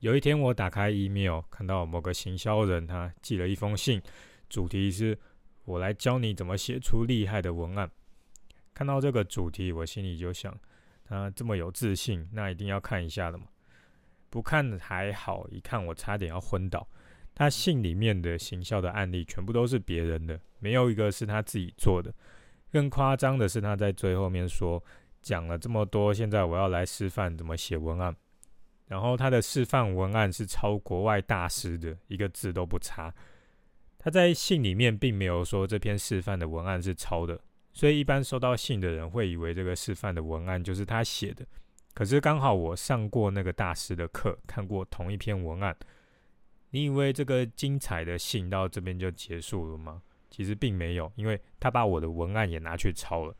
有一天我打开 email，看到某个行销人他寄了一封信，主题是“我来教你怎么写出厉害的文案”。看到这个主题，我心里就想，他这么有自信，那一定要看一下的嘛。不看还好，一看我差点要昏倒。他信里面的行销的案例全部都是别人的，没有一个是他自己做的。更夸张的是，他在最后面说，讲了这么多，现在我要来示范怎么写文案。然后他的示范文案是抄国外大师的，一个字都不差。他在信里面并没有说这篇示范的文案是抄的。所以，一般收到信的人会以为这个示范的文案就是他写的。可是，刚好我上过那个大师的课，看过同一篇文案。你以为这个精彩的信到这边就结束了吗？其实并没有，因为他把我的文案也拿去抄了。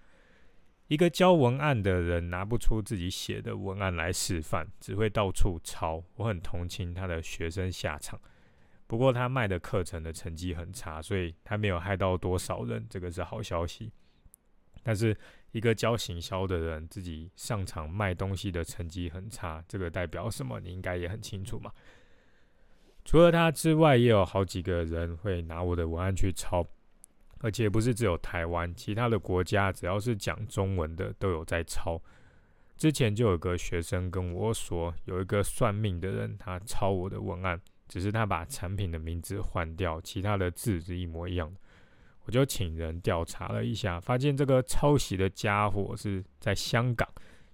一个教文案的人拿不出自己写的文案来示范，只会到处抄。我很同情他的学生下场。不过，他卖的课程的成绩很差，所以他没有害到多少人，这个是好消息。但是一个教行销的人自己上场卖东西的成绩很差，这个代表什么？你应该也很清楚嘛。除了他之外，也有好几个人会拿我的文案去抄，而且不是只有台湾，其他的国家只要是讲中文的都有在抄。之前就有个学生跟我说，有一个算命的人他抄我的文案，只是他把产品的名字换掉，其他的字是一模一样的。我就请人调查了一下，发现这个抄袭的家伙是在香港，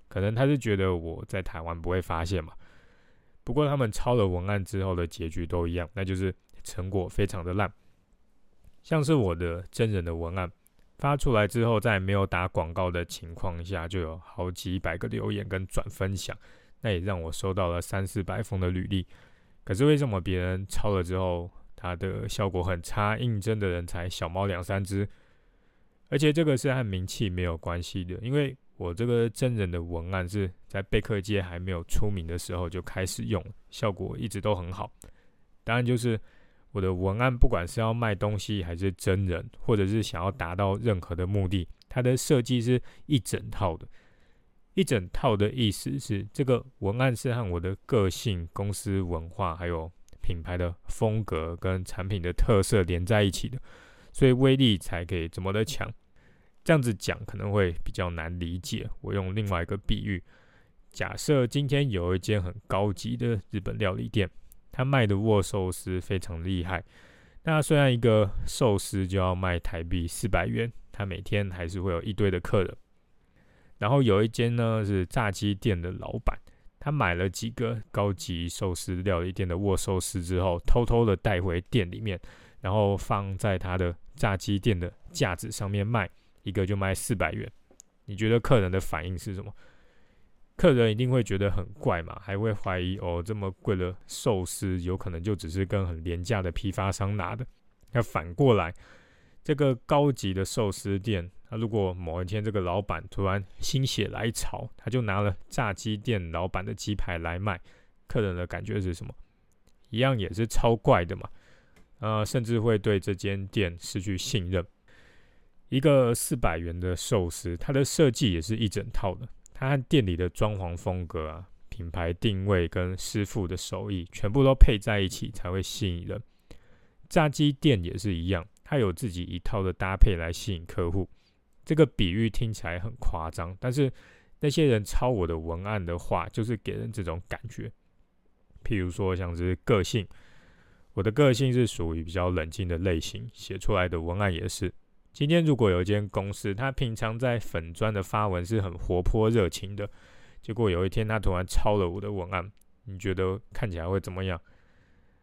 可能他是觉得我在台湾不会发现嘛。不过他们抄了文案之后的结局都一样，那就是成果非常的烂。像是我的真人的文案发出来之后，在没有打广告的情况下，就有好几百个留言跟转分享，那也让我收到了三四百封的履历。可是为什么别人抄了之后？它的效果很差，应征的人才小猫两三只，而且这个是和名气没有关系的，因为我这个真人的文案是在贝克街还没有出名的时候就开始用，效果一直都很好。当然，就是我的文案不管是要卖东西还是真人，或者是想要达到任何的目的，它的设计是一整套的。一整套的意思是，这个文案是和我的个性、公司文化还有。品牌的风格跟产品的特色连在一起的，所以威力才可以这么的强。这样子讲可能会比较难理解。我用另外一个比喻，假设今天有一间很高级的日本料理店，他卖的握寿司非常厉害。那虽然一个寿司就要卖台币四百元，他每天还是会有一堆的客人。然后有一间呢是炸鸡店的老板。他买了几个高级寿司料理店的握寿司之后，偷偷的带回店里面，然后放在他的炸鸡店的架子上面卖，一个就卖四百元。你觉得客人的反应是什么？客人一定会觉得很怪嘛，还会怀疑哦，这么贵的寿司有可能就只是跟很廉价的批发商拿的。那反过来，这个高级的寿司店。那如果某一天这个老板突然心血来潮，他就拿了炸鸡店老板的鸡排来卖，客人的感觉是什么？一样也是超怪的嘛。呃，甚至会对这间店失去信任。一个四百元的寿司，它的设计也是一整套的，它和店里的装潢风格啊、品牌定位跟师傅的手艺全部都配在一起才会吸引人。炸鸡店也是一样，它有自己一套的搭配来吸引客户。这个比喻听起来很夸张，但是那些人抄我的文案的话，就是给人这种感觉。譬如说，像是个性，我的个性是属于比较冷静的类型，写出来的文案也是。今天如果有一间公司，他平常在粉砖的发文是很活泼热情的，结果有一天他突然抄了我的文案，你觉得看起来会怎么样？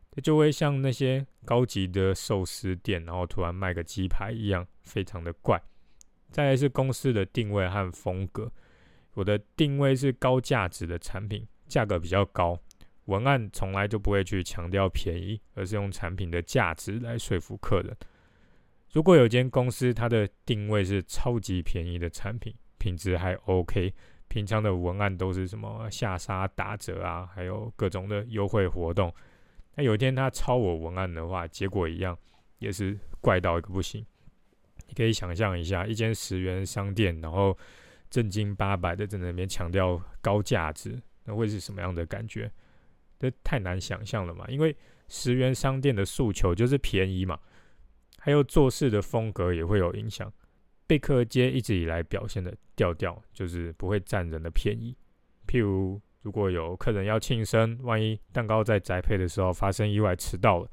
它就会像那些高级的寿司店，然后突然卖个鸡排一样，非常的怪。再来是公司的定位和风格，我的定位是高价值的产品，价格比较高，文案从来就不会去强调便宜，而是用产品的价值来说服客人。如果有间公司它的定位是超级便宜的产品，品质还 OK，平常的文案都是什么下杀打折啊，还有各种的优惠活动，那有一天他抄我文案的话，结果一样也是怪到一个不行。你可以想象一下，一间十元商店，然后正经八百的在那边强调高价值，那会是什么样的感觉？这太难想象了嘛。因为十元商店的诉求就是便宜嘛，还有做事的风格也会有影响。贝克街一直以来表现的调调就是不会占人的便宜。譬如如果有客人要庆生，万一蛋糕在宅配的时候发生意外迟到了，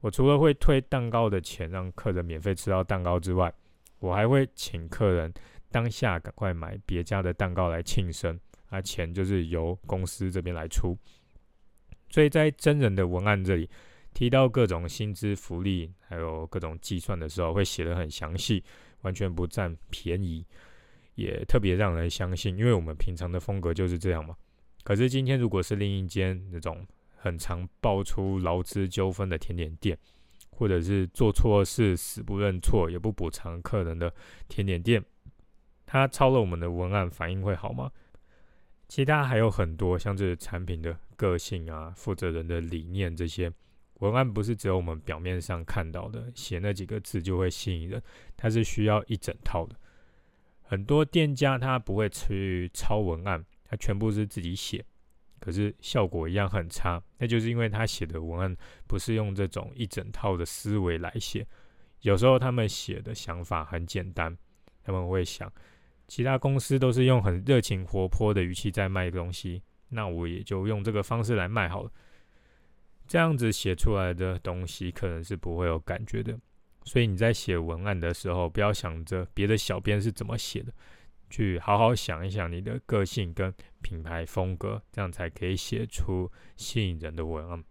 我除了会退蛋糕的钱让客人免费吃到蛋糕之外，我还会请客人当下赶快买别家的蛋糕来庆生，啊，钱就是由公司这边来出。所以在真人的文案这里提到各种薪资福利，还有各种计算的时候，会写得很详细，完全不占便宜，也特别让人相信，因为我们平常的风格就是这样嘛。可是今天如果是另一间那种很常爆出劳资纠纷的甜点店，或者是做错事死不认错也不补偿客人的甜点店，他抄了我们的文案，反应会好吗？其他还有很多，像这产品的个性啊、负责人的理念这些文案，不是只有我们表面上看到的写那几个字就会吸引人，它是需要一整套的。很多店家他不会去抄文案，他全部是自己写。可是效果一样很差，那就是因为他写的文案不是用这种一整套的思维来写。有时候他们写的想法很简单，他们会想，其他公司都是用很热情活泼的语气在卖东西，那我也就用这个方式来卖好了。这样子写出来的东西可能是不会有感觉的。所以你在写文案的时候，不要想着别的小编是怎么写的。去好好想一想你的个性跟品牌风格，这样才可以写出吸引人的文案。